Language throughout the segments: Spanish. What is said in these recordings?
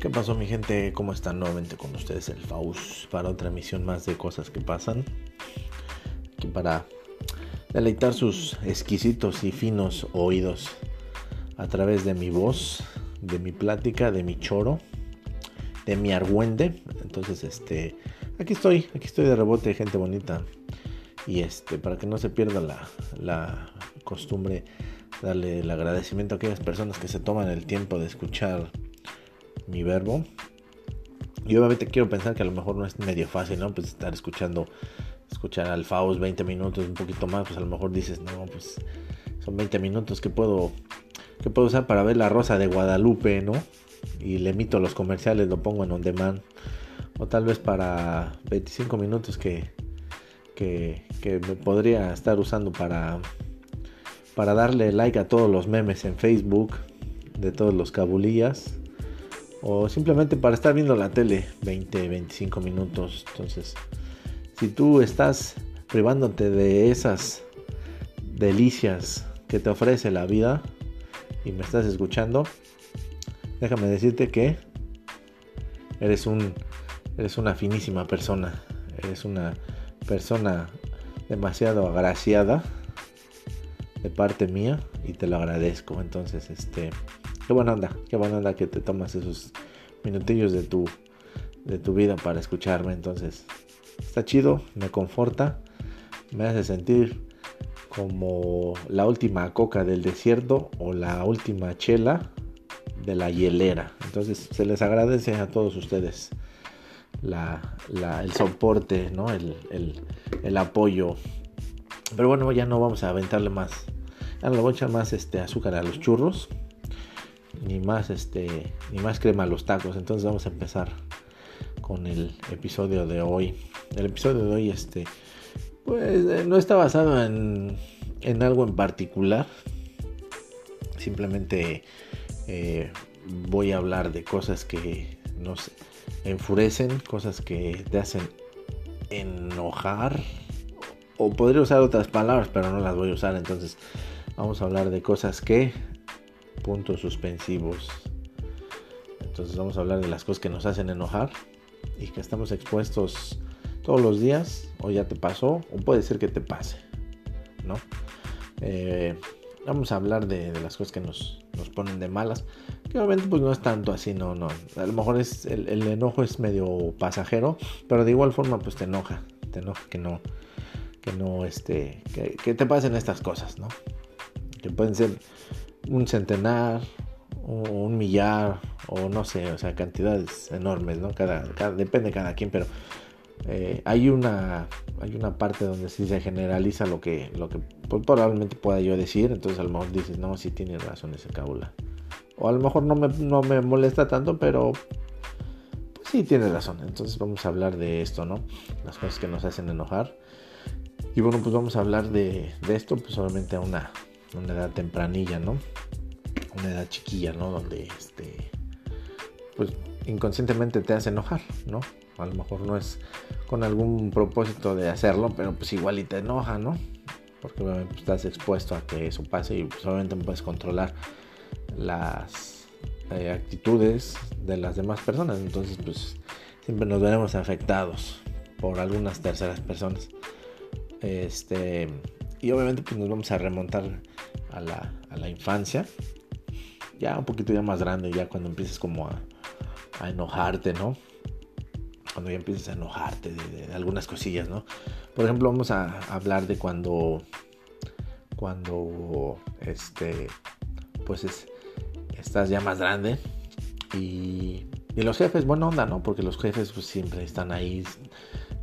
¿Qué pasó mi gente? ¿Cómo están nuevamente con ustedes el Faust para otra emisión más de cosas que pasan? Aquí para deleitar sus exquisitos y finos oídos a través de mi voz, de mi plática, de mi choro, de mi argüende. Entonces, este, aquí estoy, aquí estoy de rebote, gente bonita. Y este, para que no se pierda la, la costumbre, darle el agradecimiento a aquellas personas que se toman el tiempo de escuchar mi verbo. Y obviamente quiero pensar que a lo mejor no es medio fácil, ¿no? Pues estar escuchando, escuchar al Faust 20 minutos, un poquito más, pues a lo mejor dices, no, pues son 20 minutos que puedo, que puedo usar para ver la rosa de Guadalupe, ¿no? Y le emito los comerciales, lo pongo en on demand. O tal vez para 25 minutos que, que, que me podría estar usando para, para darle like a todos los memes en Facebook de todos los cabulillas o simplemente para estar viendo la tele 20, 25 minutos. Entonces, si tú estás privándote de esas delicias que te ofrece la vida y me estás escuchando, déjame decirte que eres un eres una finísima persona, eres una persona demasiado agraciada de parte mía y te lo agradezco. Entonces, este Qué buena onda, qué buena onda que te tomas esos minutillos de tu, de tu vida para escucharme. Entonces, está chido, me conforta, me hace sentir como la última coca del desierto o la última chela de la hielera. Entonces, se les agradece a todos ustedes el soporte, ¿no? el, el, apoyo. Pero bueno, ya no vamos a aventarle más. No le voy a echar más este, azúcar a los churros ni más este ni más crema a los tacos. Entonces vamos a empezar con el episodio de hoy. El episodio de hoy este pues eh, no está basado en, en algo en particular. Simplemente eh, voy a hablar de cosas que nos enfurecen cosas que te hacen enojar o podría usar otras palabras pero no las voy a usar. Entonces vamos a hablar de cosas que puntos suspensivos. Entonces vamos a hablar de las cosas que nos hacen enojar y que estamos expuestos todos los días, o ya te pasó, o puede ser que te pase, ¿no? Eh, vamos a hablar de, las cosas que nos, nos, ponen de malas, que obviamente pues no es tanto así, no, no, a lo mejor es, el, enojo es medio pasajero, pero de igual forma pues te enoja, te enoja que no, que no, este, que, que te pasen estas cosas, ¿no? Que pueden ser un centenar, un millar, o no sé, o sea, cantidades enormes, ¿no? Cada, depende de cada quien, pero eh, hay una hay una parte donde sí se generaliza lo que lo que probablemente pueda yo decir entonces a lo mejor dices no sí tiene razón ese cabula o a lo mejor no me, no me molesta tanto pero pues sí tiene razón. Entonces vamos a hablar de esto no las cosas que nos hacen enojar. Y bueno pues vamos a hablar de, de esto pues solamente a una una edad tempranilla, ¿no? Una edad chiquilla, ¿no? Donde este, pues inconscientemente te hace enojar, ¿no? A lo mejor no es con algún propósito de hacerlo, pero pues igual y te enoja, ¿no? Porque obviamente pues, estás expuesto a que eso pase y pues obviamente no puedes controlar las eh, actitudes de las demás personas. Entonces pues siempre nos veremos afectados por algunas terceras personas. Este, y obviamente pues nos vamos a remontar a la, a la infancia. Ya un poquito ya más grande, ya cuando empieces como a, a enojarte, ¿no? Cuando ya empieces a enojarte de, algunas cosillas, ¿no? Por ejemplo, vamos a hablar de cuando, cuando, este, pues es, estás ya más grande y, y los jefes, buena onda, ¿no? Porque los jefes pues siempre están ahí,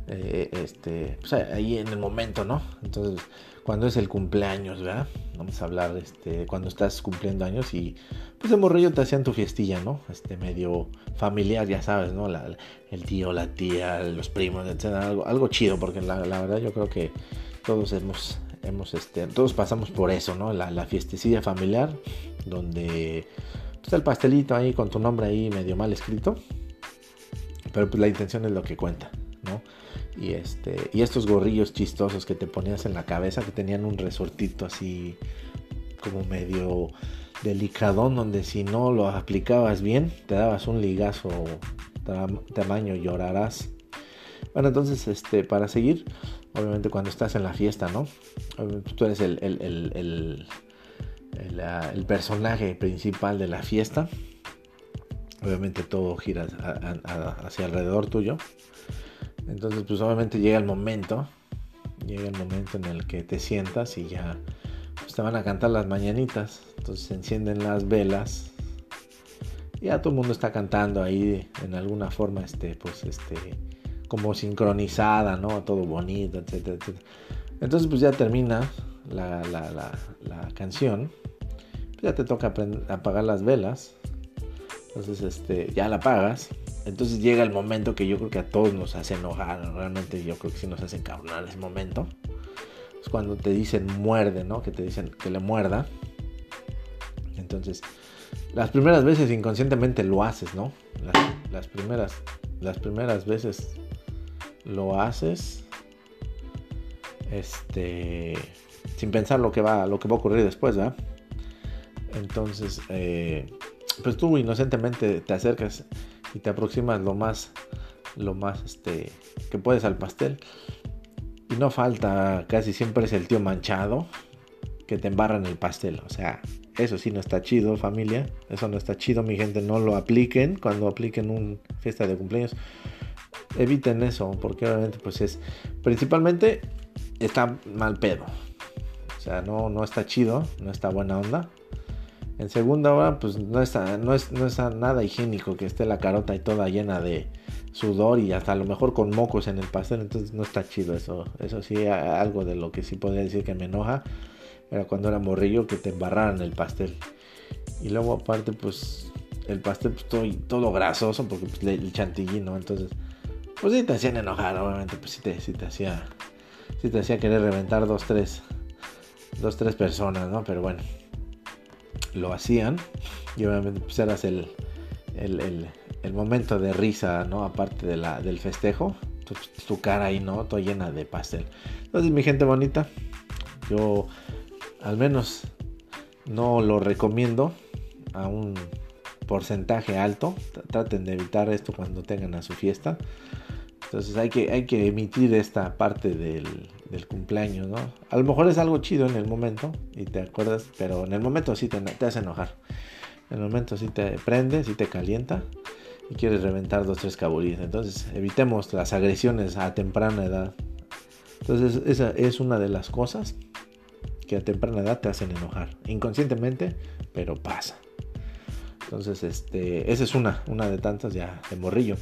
eh, este, pues ahí en el momento, ¿no? Entonces, cuando es el cumpleaños, ¿verdad? Vamos a hablar, este, cuando estás cumpliendo años y pues de morrillo te hacían tu fiestilla, ¿no? Este medio familiar, ya sabes, ¿no? el tío, la tía, los primos, etcétera, algo, algo chido, porque la, verdad yo creo que todos hemos, hemos, este, todos pasamos por eso, ¿no? La, la fiestecilla familiar, donde está el pastelito ahí con tu nombre ahí medio mal escrito, pero pues la intención es lo que cuenta, Y, este, y estos gorrillos chistosos que te ponías en la cabeza, que tenían un resortito así como medio delicadón donde si no lo aplicabas bien te dabas un ligazo tamaño llorarás. Bueno, entonces, este, para seguir, obviamente cuando estás en la fiesta, ¿no? Tú eres el, el, el, personaje principal de la fiesta. Obviamente todo gira hacia alrededor tuyo. Entonces, pues obviamente llega el momento, llega el momento en el que te sientas y ya pues, te van a cantar las mañanitas. Entonces se encienden las velas. Ya todo el mundo está cantando ahí en alguna forma, este, pues, este, como sincronizada, ¿no? Todo bonito, etcétera, etcétera. Entonces, pues ya termina la, la, la, canción. ya te toca apagar las velas. Entonces, este, ya la apagas. Entonces llega el momento que yo creo que a todos nos hace enojar. Realmente yo creo que sí nos hace encabronar ese momento. Es cuando te dicen muerde, ¿no? Que te dicen que le muerda. Entonces, las primeras veces inconscientemente lo haces, ¿no? Las, las primeras, las primeras veces lo haces este sin pensar lo que va lo que va a ocurrir después ¿verdad? entonces eh, pues tú inocentemente te acercas y te aproximas lo más lo más este que puedes al pastel. Y no falta casi siempre es el tío manchado que te embarra en el pastel. O sea eso sí no está chido familia. Eso no está chido mi gente. No lo apliquen cuando apliquen un fiesta de cumpleaños. Eviten eso, porque obviamente pues es, principalmente está mal pedo. O sea, no, no está chido, no está buena onda. En segunda hora, pues no está, no es, no es nada higiénico que esté la carota y toda llena de sudor y hasta a lo mejor con mocos en el pastel, entonces no está chido eso. Eso sí, algo de lo que sí podría decir que me enoja era cuando era morrillo que te embarraran el pastel. Y luego aparte, pues el pastel pues, todo, grasoso porque pues, el chantilly, ¿no? Entonces pues sí te hacían enojar, obviamente, pues sí te, sí te hacía, sí te hacía querer reventar dos, tres, dos, tres personas, ¿no? Pero bueno, lo hacían y obviamente pues eras el, el, el, momento de risa, ¿no? Aparte de la, del festejo, tu, tu cara ahí, ¿no? Toda llena de pastel. Entonces, mi gente bonita, yo al menos no lo recomiendo a un porcentaje alto. Traten de evitar esto cuando tengan a su fiesta. Entonces hay que, hay que emitir esta parte del, cumpleaños, ¿no? A lo mejor es algo chido en el momento y te acuerdas, pero en el momento sí te, te hace enojar. En el momento sí te prende, sí te calienta y quieres reventar dos, tres cabulines. Entonces evitemos las agresiones a temprana edad. Entonces esa es una de las cosas que a temprana edad te hacen enojar. Inconscientemente, pero pasa. Entonces, este, esa es una, una de tantas ya de morrillo.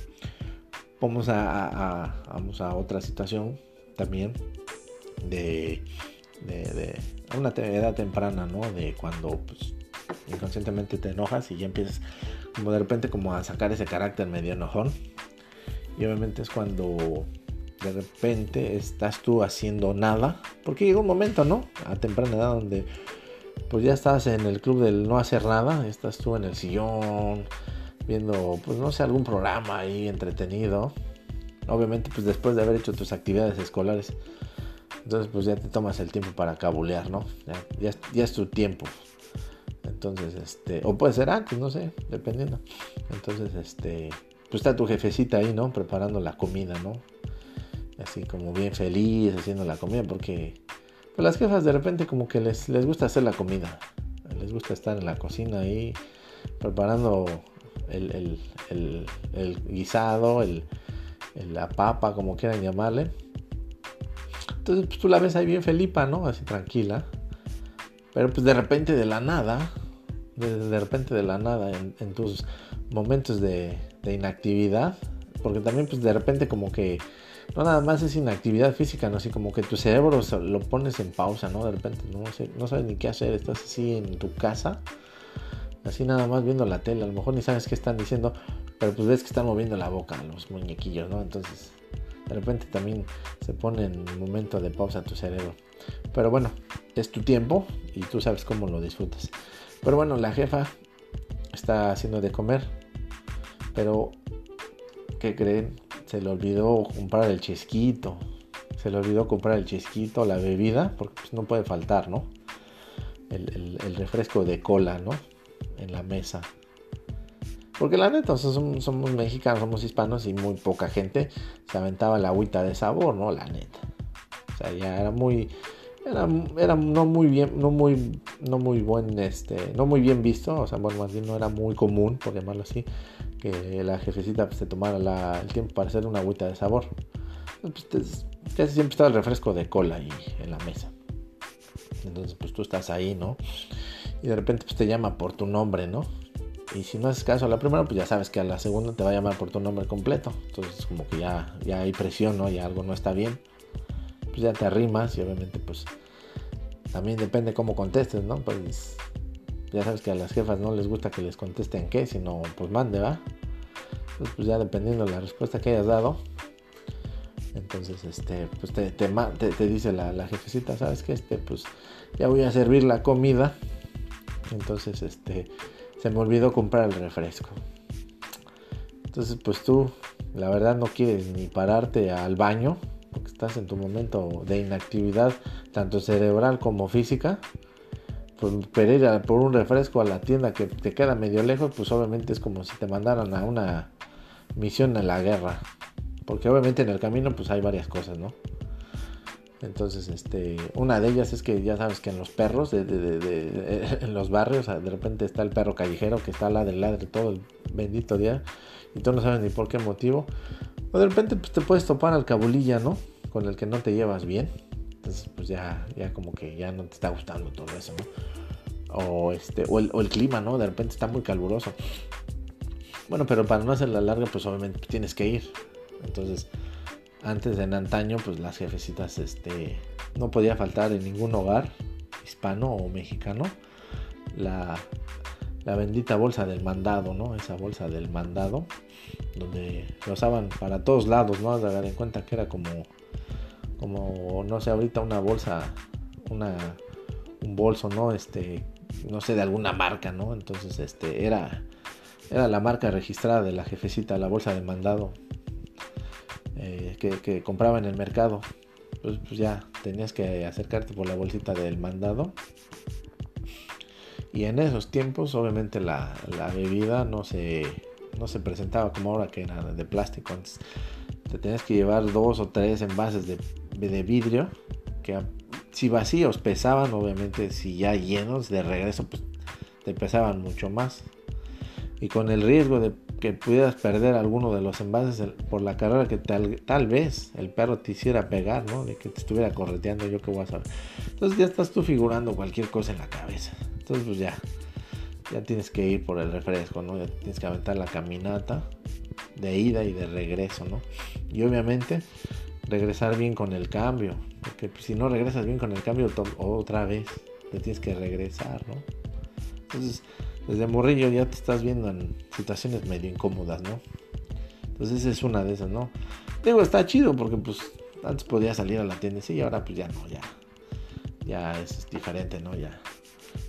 Vamos a, vamos a otra situación también de, de, una edad temprana, ¿no? De cuando pues, inconscientemente te enojas y ya empiezas como de repente como a sacar ese carácter medio enojón. Y obviamente es cuando de repente estás tú haciendo nada. Porque llega un momento, ¿no? A temprana edad donde pues ya estás en el club del no hacer nada. Estás tú en el sillón viendo, pues no sé, algún programa ahí entretenido. Obviamente, pues después de haber hecho tus actividades escolares. Entonces, pues ya te tomas el tiempo para cabulear, ¿no? Ya, ya, es tu tiempo. Entonces, este, o puede ser antes, no sé, dependiendo. Entonces, este, pues está tu jefecita ahí, ¿no? Preparando la comida, ¿no? Así como bien feliz haciendo la comida, porque pues las jefas de repente como que les, les gusta hacer la comida. Les gusta estar en la cocina ahí preparando el, guisado, el, la papa, como quieran llamarle. Entonces pues, tú la ves ahí bien felipa, ¿no? Así tranquila. Pero pues de repente de la nada, de, repente de la nada, en, tus momentos de, inactividad, porque también pues de repente como que no nada más es inactividad física, ¿no? Así como que tu cerebro lo pones en pausa, ¿no? De repente no, no sabes ni qué hacer, estás así en tu casa así nada más viendo la tele, a lo mejor ni sabes qué están diciendo, pero pues ves que están moviendo la boca los muñequillos, ¿no? Entonces, de repente también se pone en momento de pausa tu cerebro. Pero bueno, es tu tiempo y tú sabes cómo lo disfrutas. Pero bueno, la jefa está haciendo de comer, pero ¿qué creen? Se le olvidó comprar el chesquito. Se le olvidó comprar el chesquito, la bebida, porque pues, no puede faltar, ¿no? el, refresco de cola, ¿no? En la mesa. Porque la neta, somos, somos, mexicanos, somos hispanos y muy poca gente se aventaba la agüita de sabor, ¿no? La neta. O sea, ya era muy era, era, no muy bien, no muy, no muy buen, este, no muy bien visto, o sea, bueno, más bien no era muy común, por llamarlo así, que la jefecita pues, se tomara el tiempo para hacer una agüita de sabor. Pues, casi siempre estaba el refresco de cola ahí en la mesa. Entonces, pues tú estás ahí, ¿no? Y de repente pues, te llama por tu nombre, ¿no? Y si no haces caso a la primera, pues ya sabes que a la segunda te va a llamar por tu nombre completo. Entonces, como que ya, ya hay presión, ¿no? Ya algo no está bien pues ya te arrimas y obviamente pues también depende cómo contestes, ¿no? Pues ya sabes que a las jefas no les gusta que les contesten qué, sino pues mande, ¿va? Entonces, pues ya dependiendo de la respuesta que hayas dado, entonces este, pues te, te, dice la, la, jefecita, ¿sabes qué? Este, pues ya voy a servir la comida. Entonces, este, se me olvidó comprar el refresco. Entonces, pues tú, la verdad, no quieres ni pararte al baño porque estás en tu momento de inactividad, tanto cerebral como física, pues pero ir por un refresco a la tienda que te queda medio lejos, pues obviamente es como si te mandaran a una misión en la guerra. Porque obviamente en el camino pues hay varias cosas, ¿no? Entonces, este, una de ellas es que ya sabes que en los perros, de, en los barrios, de repente está el perro callejero que está la del ladre todo el bendito día y tú no sabes ni por qué motivo. O de repente pues, te puedes topar al cabulilla, ¿no? Con el que no te llevas bien. Entonces, pues ya, ya como que ya no te está gustando todo eso, ¿no? O, este, o, el, clima, ¿no? De repente está muy caluroso. Bueno, pero para no hacer la larga, pues obviamente tienes que ir. Entonces, antes en antaño, pues las jefecitas, este, no podía faltar en ningún hogar hispano o mexicano la, la bendita bolsa del mandado, ¿no? Esa bolsa del mandado, donde lo usaban para todos lados, ¿no? Dar en cuenta que era como, como, no sé, ahorita una bolsa, una, un bolso, ¿no? Este, no sé, de alguna marca, ¿no? Entonces, este, era, era la marca registrada de la jefecita, la bolsa de mandado, eh, que, compraba en el mercado. Pues, pues ya tenías que acercarte por la bolsita del mandado y en esos tiempos, obviamente, la, bebida no se, no se presentaba como ahora que era de plástico. Te tenías que llevar dos o tres envases de, de vidrio que si vacíos pesaban, obviamente, si ya llenos de regreso, pues te pesaban mucho más. Y con el riesgo de que pudieras perder alguno de los envases por la carrera que tal, tal vez el perro te hiciera pegar, ¿no? De que te estuviera correteando, yo qué voy a saber. Entonces ya estás tú figurando cualquier cosa en la cabeza. Entonces pues ya, ya tienes que ir por el refresco, ¿no? Ya tienes que aventar la caminata de ida y de regreso, ¿no? Y obviamente regresar bien con el cambio, porque si no regresas bien con el cambio otra vez, te tienes que regresar, ¿no? Entonces, desde morrillo ya te estás viendo en situaciones medio incómodas, ¿no? Entonces es una de esas, ¿no? Digo, está chido porque pues antes podía salir a la tienda y ahora pues ya no, ya, ya es diferente, ¿no? Ya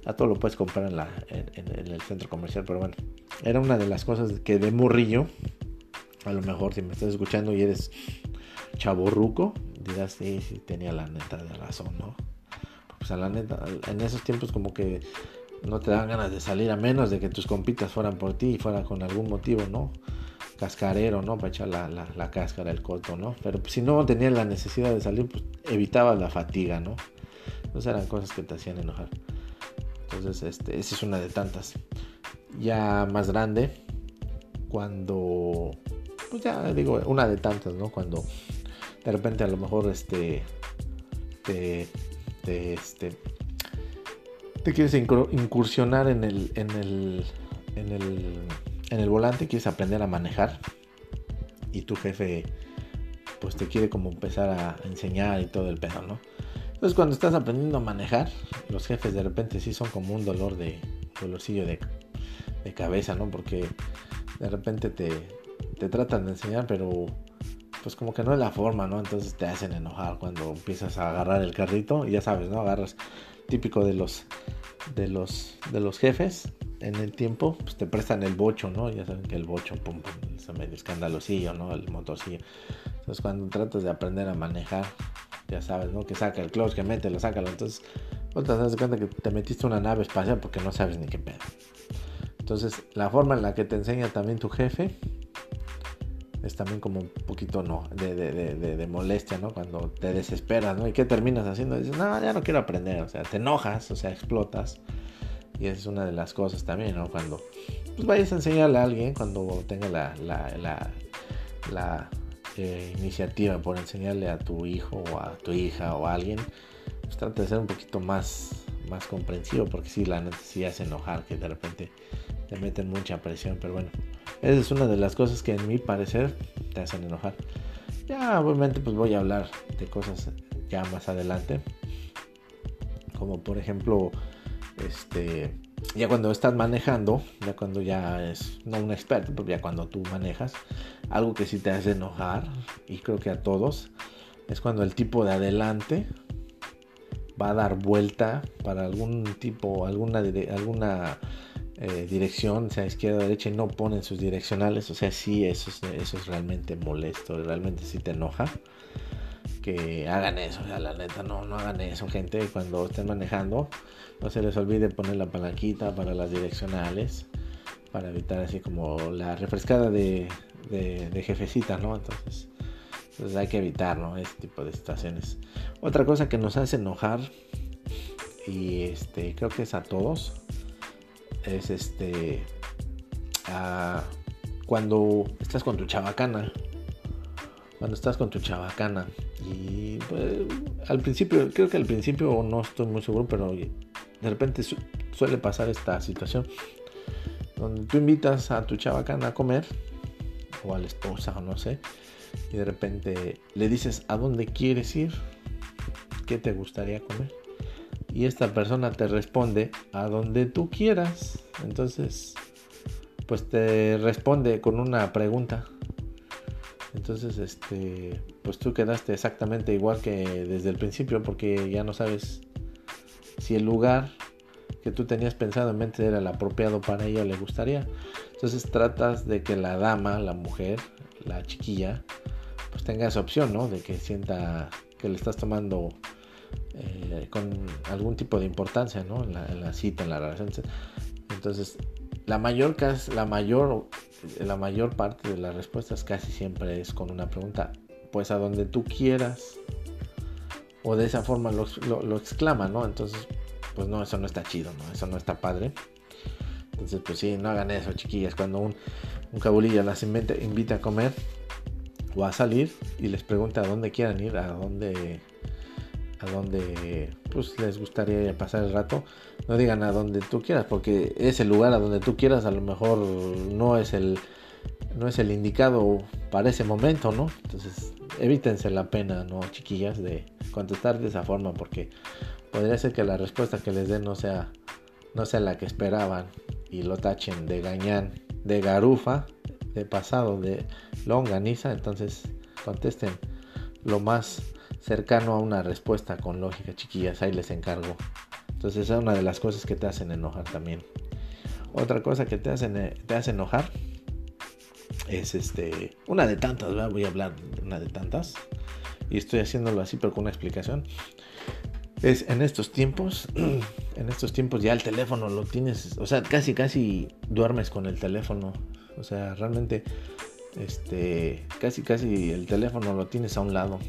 a todo lo puedes comprar en, la, en, el centro comercial, pero bueno, era una de las cosas que de morrillo, a lo mejor si me estás escuchando y eres chaborruco, dirás, sí, sí, tenía la neta de razón, ¿no? Pues a la neta, en esos tiempos como que no te dan ganas de salir a menos de que tus compitas fueran por ti y fueran con algún motivo, ¿no? Cascarero, ¿no? Para echar la, la, cáscara, el coto, ¿no? Pero si no tenías la necesidad de salir, pues evitabas la fatiga, ¿no? Entonces eran cosas que te hacían enojar. Entonces, este, esa es una de tantas. Ya más grande, cuando, pues ya digo, una de tantas, ¿no? Cuando de repente a lo mejor este, te, este, te quieres incursionar en el, en el, en el, en el volante, quieres aprender a manejar y tu jefe pues te quiere como empezar a enseñar y todo el pedo, ¿no? Entonces cuando estás aprendiendo a manejar, los jefes de repente sí son como un dolor de, dolorcillo de, de cabeza, ¿no? Porque de repente te, te tratan de enseñar, pero pues como que no es la forma, ¿no? Entonces te hacen enojar cuando empiezas a agarrar el carrito, y ya sabes, ¿no? Agarras típico de los de los de los jefes en el tiempo, pues te prestan el bocho, ¿no? Ya saben que el bocho, pum, pum, es medio escandalosillo, ¿no? El motorcillo. Entonces cuando tratas de aprender a manejar, ya sabes, ¿no? Que saca el clutch, que mete, lo sácalo. Entonces, Otras te das cuenta que te metiste una nave espacial porque no sabes ni qué pedo. Entonces, la forma en la que te enseña también tu jefe es también como un poquito no, de, de, molestia, ¿no? Cuando te desesperas, ¿no? ¿Y qué terminas haciendo? Dices, no, ya no quiero aprender, o sea, te enojas, o sea, explotas. Y esa es una de las cosas también, ¿no? Cuando pues vayas a enseñarle a alguien, cuando tenga la, la, la, eh, iniciativa por enseñarle a tu hijo o a tu hija o a alguien, pues trata de ser un poquito más, más comprensivo, porque si la necesidad es enojar, que de repente te meten mucha presión, pero bueno, esa es una de las cosas que en mi parecer te hacen enojar. Ya obviamente pues voy a hablar de cosas ya más adelante. Como por ejemplo, este, ya cuando estás manejando, ya cuando ya es, no un experto, pero ya cuando tú manejas, algo que sí te hace enojar, y creo que a todos, es cuando el tipo de adelante va a dar vuelta para algún tipo, alguna, alguna eh, dirección, sea izquierda o derecha, y no ponen sus direccionales. O sea, sí, eso es, eso es realmente molesto, realmente sí te enoja. Que hagan eso, o sea, la neta, no, no hagan eso, gente. Cuando estén manejando, no se les olvide poner la palanquita para las direccionales, para evitar así como la refrescada de, de, jefecita, ¿no? Entonces, pues hay que evitar, ¿no? Este tipo de situaciones. Otra cosa que nos hace enojar, y este, creo que es a todos, es este cuando estás con tu chabacana cuando estás con tu chabacana y pues, al principio creo que al principio no estoy muy seguro pero de repente suele pasar esta situación donde tú invitas a tu chabacana a comer o a la esposa o no sé y de repente le dices a dónde quieres ir qué te gustaría comer y esta persona te responde a donde tú quieras. Entonces, pues te responde con una pregunta. Entonces, este, pues tú quedaste exactamente igual que desde el principio porque ya no sabes si el lugar que tú tenías pensado en mente era el apropiado para ella o le gustaría. Entonces tratas de que la dama, la mujer, la chiquilla, tenga esa opción, ¿no? De que sienta que le estás tomando eh, con algún tipo de importancia ¿no? en, la, cita, en la relación. Entonces, la mayor, la, mayor, la mayor parte de las respuestas casi siempre es con una pregunta, pues a donde tú quieras, o de esa forma lo, exclama, ¿no? Entonces, pues no, eso no está chido, ¿no? Eso no está padre. Entonces, pues sí, no hagan eso, chiquillas. Cuando un, un cabulilla las invita, invita a comer o a salir y les pregunta a dónde quieran ir, a dónde a donde pues les gustaría pasar el rato. No digan a donde tú quieras porque ese lugar a donde tú quieras a lo mejor no es el no es el indicado para ese momento no entonces evítense la pena no chiquillas de contestar de esa forma porque podría ser que la respuesta que les den no sea no sea la que esperaban y lo tachen de gañán de garufa de pasado de longaniza entonces contesten lo más cercano a una respuesta con lógica, chiquillas, ahí les encargo. Entonces es una de las cosas que te hacen enojar también. Otra cosa que te hacen eh, te hace enojar es este una de tantas, voy a hablar de una de tantas y estoy haciéndolo así pero con una explicación. Es en estos tiempos, en estos tiempos ya el teléfono lo tienes, o sea, casi casi duermes con el teléfono, o sea, realmente este casi casi el teléfono lo tienes a un lado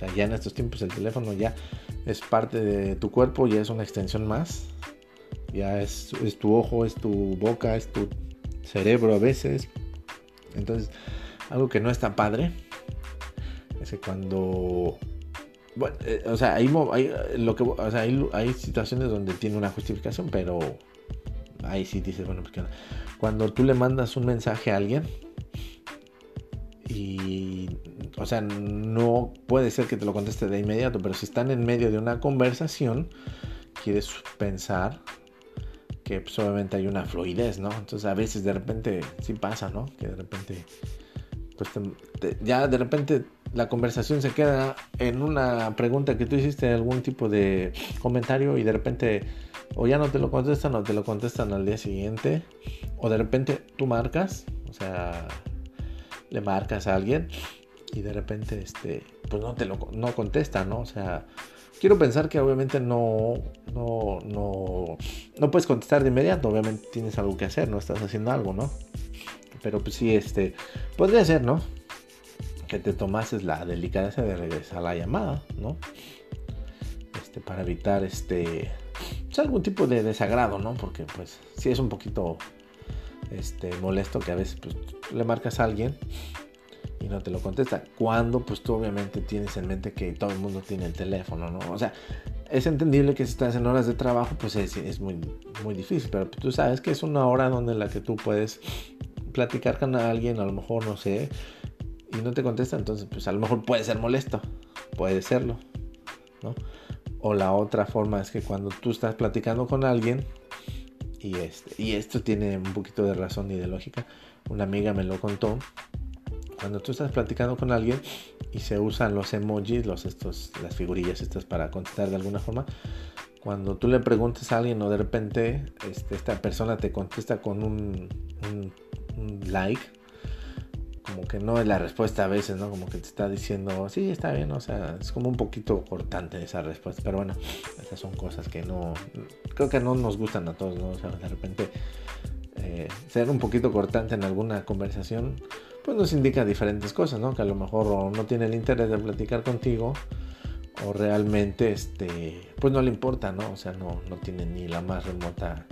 sea, ya en estos tiempos el teléfono ya es parte de tu cuerpo, ya es una extensión más. Ya es, tu ojo, es tu boca, es tu cerebro a veces. Entonces, algo que no está padre es que cuando eh, o sea, hay, lo que, hay, situaciones donde tiene una justificación, pero ahí sí dices, bueno, porque cuando tú le mandas un mensaje a alguien y o sea, no puede ser que te lo conteste de inmediato, pero si están en medio de una conversación, quieres pensar que pues, obviamente hay una fluidez, ¿no? Entonces a veces de repente sí pasa, ¿no? Que de repente, pues ya de repente la conversación se queda en una pregunta que tú hiciste, algún tipo de comentario y de repente o ya no te lo contestan o te lo contestan al día siguiente o de repente tú marcas, o sea, le marcas a alguien y de repente este pues no te no contesta no o sea quiero pensar que obviamente no, no, no, no puedes contestar de inmediato, obviamente tienes algo que hacer, no estás haciendo algo, ¿no? Pero pues sí, este, podría ser, ¿no? Que te tomases la delicadeza de regresar la llamada, ¿no? Este, para evitar este, pues, algún tipo de desagrado, ¿no? Porque pues sí es un poquito este, molesto que a veces pues, le marcas a alguien y no te lo contesta. Cuando pues tú obviamente tienes en mente que todo el mundo tiene el teléfono, ¿no? O sea, es entendible que si estás en horas de trabajo pues es, muy, muy difícil, pero tú sabes que es una hora donde la que tú puedes platicar con alguien, a lo mejor no sé, y no te contesta, entonces pues a lo mejor puede ser molesto, puede serlo, ¿no? O la otra forma es que cuando tú estás platicando con alguien, y, este, y esto tiene un poquito de razón y de lógica, una amiga me lo contó, cuando tú estás platicando con alguien y se usan los emojis, los estos, las figurillas estas para contestar de alguna forma, cuando tú le preguntes a alguien o de repente este, esta persona te contesta con un like, como que no es la respuesta a veces, ¿no? Como que te está diciendo, sí, está bien, o sea, es como un poquito cortante esa respuesta, pero bueno, esas son cosas que no, creo que no nos gustan a todos, ¿no? O sea, de repente eh, ser un poquito cortante en alguna conversación, pues nos indica diferentes cosas, ¿no? Que a lo mejor no tiene el interés de platicar contigo o realmente, este, pues no le importa, ¿no? O sea, no, no tiene ni la más remota,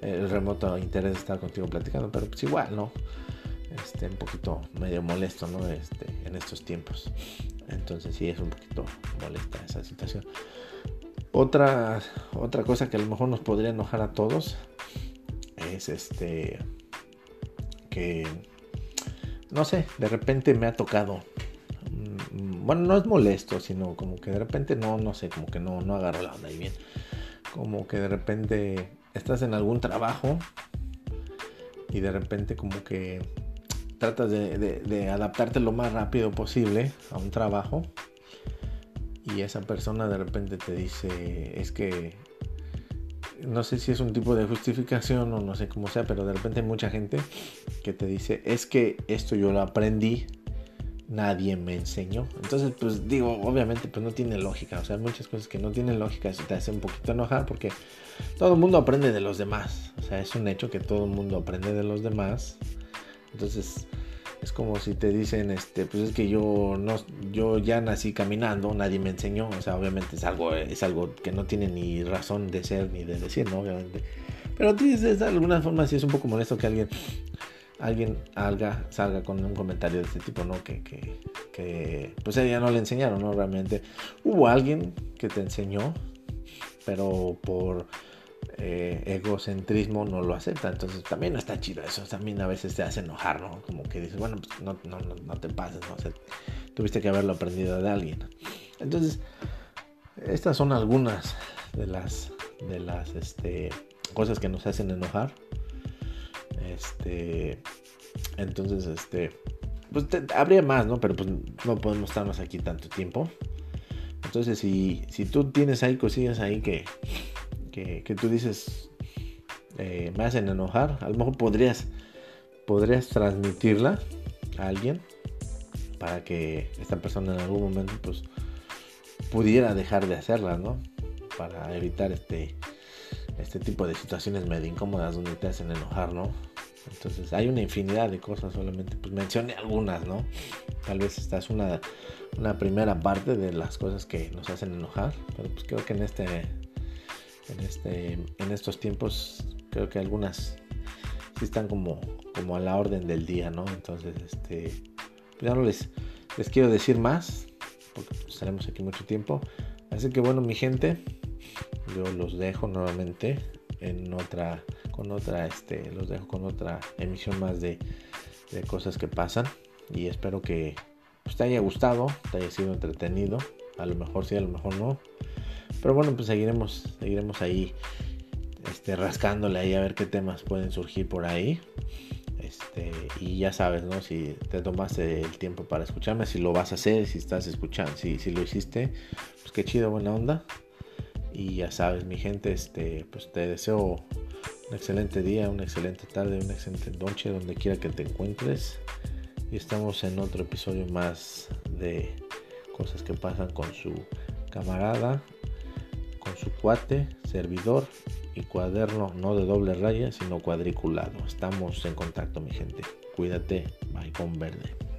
el remoto interés de estar contigo platicando, pero pues igual, ¿no? este, un poquito medio molesto, ¿no? Este, en estos tiempos. Entonces sí es un poquito molesta esa situación. Otra, otra cosa que a lo mejor nos podría enojar a todos es este que no sé, de repente me ha tocado. Mm, bueno, no es molesto, sino como que de repente no, no sé, como que no, no agarro la onda ahí bien. Como que de repente estás en algún trabajo y de repente como que tratas de, adaptarte lo más rápido posible a un trabajo y esa persona de repente te dice, es que no sé si es un tipo de justificación o no sé cómo sea, pero de repente hay mucha gente que te dice, es que esto yo lo aprendí, nadie me enseñó. Entonces, pues digo, obviamente pues no tiene lógica, o sea, hay muchas cosas que no tienen lógica, eso te hace un poquito enojar porque todo el mundo aprende de los demás, o sea, es un hecho que todo el mundo aprende de los demás entonces, es como si te dicen, este, pues es que yo no, yo ya nací caminando, nadie me enseñó, o sea, obviamente es algo, es algo que no tiene ni razón de ser ni de decir, ¿no? Obviamente. Pero de alguna forma sí es un poco molesto que alguien, alguien salga, salga con un comentario de este tipo, ¿no? Que, que, que pues ella no le enseñaron, ¿no? Realmente hubo alguien que te enseñó, pero por eh, egocentrismo no lo acepta. Entonces también no está chido eso. También a veces te hace enojar, ¿no? Como que dices, bueno, pues no, no, no, te pases, ¿no? tuviste que haberlo aprendido de alguien. Entonces, estas son algunas de las, de las este, cosas que nos hacen enojar. Este, entonces, este, pues habría más, ¿no? Pero pues no podemos estarnos aquí tanto tiempo. Entonces, si, si tú tienes ahí cosillas ahí que, que, tú dices eh, me hacen enojar, a lo mejor podrías, podrías transmitirla a alguien para que esta persona en algún momento pues pudiera dejar de hacerla, ¿no? Para evitar este, este tipo de situaciones medio incómodas donde te hacen enojar, ¿no? Entonces hay una infinidad de cosas, solamente pues mencioné algunas, ¿no? Tal vez esta es una, una primera parte de las cosas que nos hacen enojar, pero pues creo que en este en, este, en estos tiempos creo que algunas sí están como, como a la orden del día, ¿no? Entonces, este, pues ya no les, les quiero decir más, porque estaremos aquí mucho tiempo. Así que bueno, mi gente, yo los dejo nuevamente en otra, con otra, este, los dejo con otra emisión más de, de cosas que pasan. Y espero que pues, te haya gustado, te haya sido entretenido. A lo mejor sí, a lo mejor no. Pero bueno, pues seguiremos, seguiremos ahí este, rascándole ahí a ver qué temas pueden surgir por ahí. Este, y ya sabes, ¿no? Si te tomaste el tiempo para escucharme, si lo vas a hacer, si estás escuchando, si, si lo hiciste, pues qué chido, buena onda. Y ya sabes, mi gente, este, pues te deseo un excelente día, una excelente tarde, una excelente noche, donde quiera que te encuentres. Y estamos en otro episodio más de cosas que pasan con su camarada su cuate, servidor y cuaderno no de doble raya, sino cuadriculado. Estamos en contacto, mi gente. Cuídate, bye con verde.